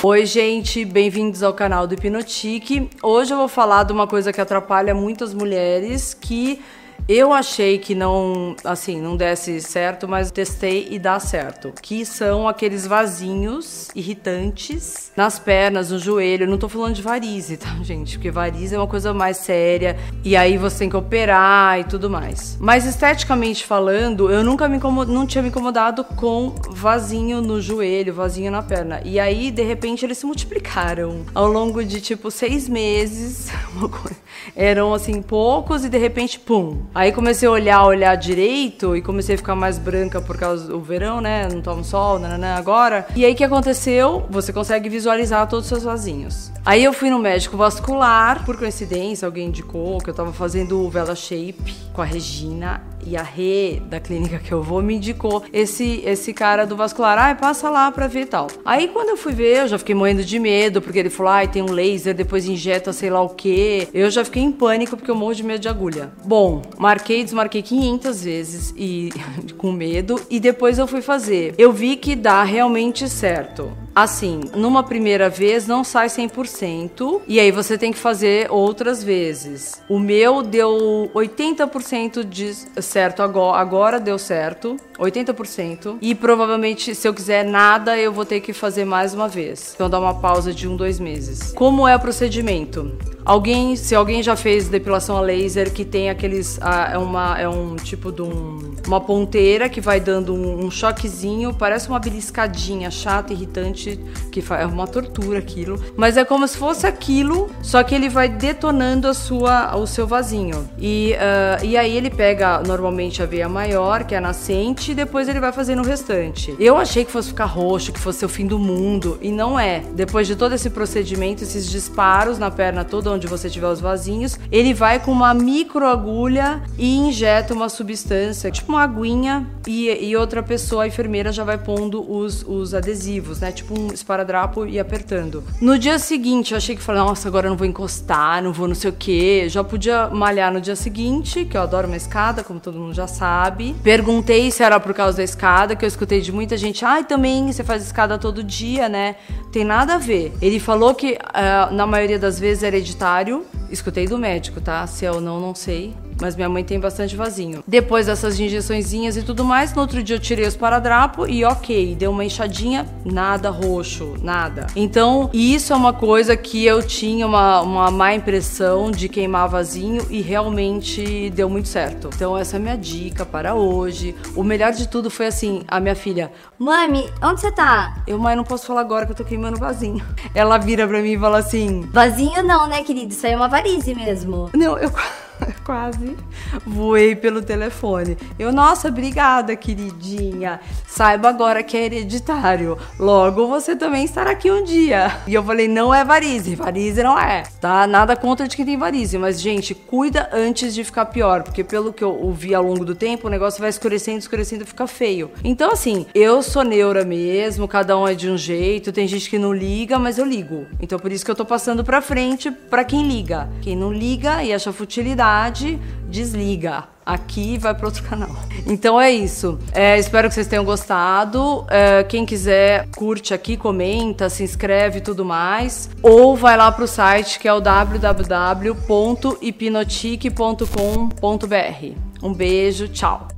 Oi, gente, bem-vindos ao canal do Hipnotique. Hoje eu vou falar de uma coisa que atrapalha muitas mulheres que eu achei que não, assim, não desse certo, mas testei e dá certo. Que são aqueles vasinhos irritantes nas pernas, no joelho. Eu não tô falando de varize, tá, gente? Porque varize é uma coisa mais séria e aí você tem que operar e tudo mais. Mas esteticamente falando, eu nunca me incomod... não tinha me incomodado com vasinho no joelho, vasinho na perna. E aí, de repente, eles se multiplicaram ao longo de tipo seis meses. Eram assim poucos e de repente, pum, Aí comecei a olhar, olhar direito e comecei a ficar mais branca por causa do verão, né? Não tomo sol, né, né, né? Agora. E aí que aconteceu? Você consegue visualizar todos os seus vasinhos. Aí eu fui no médico vascular, por coincidência, alguém indicou que eu tava fazendo o Vela Shape com a Regina e a Rê da clínica que eu vou me indicou esse esse cara do vascular, ai, passa lá pra ver e tal. Aí quando eu fui ver, eu já fiquei morrendo de medo, porque ele falou, ai, tem um laser, depois injeta sei lá o que. Eu já fiquei em pânico porque eu morro de medo de agulha. Bom, marquei, desmarquei 500 vezes e com medo e depois eu fui fazer. Eu vi que dá realmente certo. Assim, numa primeira vez não sai 100% e aí você tem que fazer outras vezes. O meu deu 80% de certo agora, agora deu certo, 80%. E provavelmente se eu quiser nada, eu vou ter que fazer mais uma vez. Então dá uma pausa de um, dois meses. Como é o procedimento? Alguém, se alguém já fez depilação a laser que tem aqueles, ah, é uma, é um tipo de um, uma ponteira que vai dando um, um choquezinho, parece uma beliscadinha chata, irritante, que é uma tortura aquilo, mas é como se fosse aquilo, só que ele vai detonando a sua, o seu vasinho. E, uh, e aí ele pega normalmente a veia maior, que é a nascente, e depois ele vai fazendo o restante. Eu achei que fosse ficar roxo, que fosse o fim do mundo, e não é. Depois de todo esse procedimento, esses disparos na perna toda onde você tiver os vasinhos, ele vai com uma microagulha e injeta uma substância, tipo uma aguinha, e, e outra pessoa, a enfermeira, já vai pondo os, os adesivos, né? Tipo esparadrapo e apertando. No dia seguinte, eu achei que falei, nossa, agora eu não vou encostar, não vou não sei o que. Já podia malhar no dia seguinte, que eu adoro uma escada, como todo mundo já sabe. Perguntei se era por causa da escada, que eu escutei de muita gente, ai, ah, também você faz escada todo dia, né? Tem nada a ver. Ele falou que uh, na maioria das vezes é hereditário. Escutei do médico, tá? Se é ou não, não sei mas minha mãe tem bastante vasinho. Depois dessas injeçõezinhas e tudo mais, no outro dia eu tirei os paradrapo e ok, deu uma inchadinha, nada roxo, nada. Então, isso é uma coisa que eu tinha uma, uma má impressão de queimar vasinho e realmente deu muito certo. Então, essa é a minha dica para hoje. O melhor de tudo foi assim, a minha filha, Mami, onde você tá? Eu, mãe, não posso falar agora que eu tô queimando vasinho. Ela vira pra mim e fala assim: Vasinho não, né, querido? Isso aí é uma varize mesmo. Não, eu. Quase voei pelo telefone. Eu, nossa, obrigada, queridinha. Saiba agora que é hereditário. Logo você também estará aqui um dia. E eu falei, não é varize, varize não é. Tá? Nada contra de quem tem varize, mas gente, cuida antes de ficar pior, porque pelo que eu ouvi ao longo do tempo, o negócio vai escurecendo, escurecendo fica feio. Então assim, eu sou neura mesmo, cada um é de um jeito, tem gente que não liga, mas eu ligo. Então por isso que eu tô passando pra frente para quem liga. Quem não liga e acha futilidade desliga. Aqui vai para outro canal. Então é isso. É, espero que vocês tenham gostado. É, quem quiser, curte aqui, comenta, se inscreve e tudo mais. Ou vai lá para o site que é o www.hipnotique.com.br. Um beijo, tchau.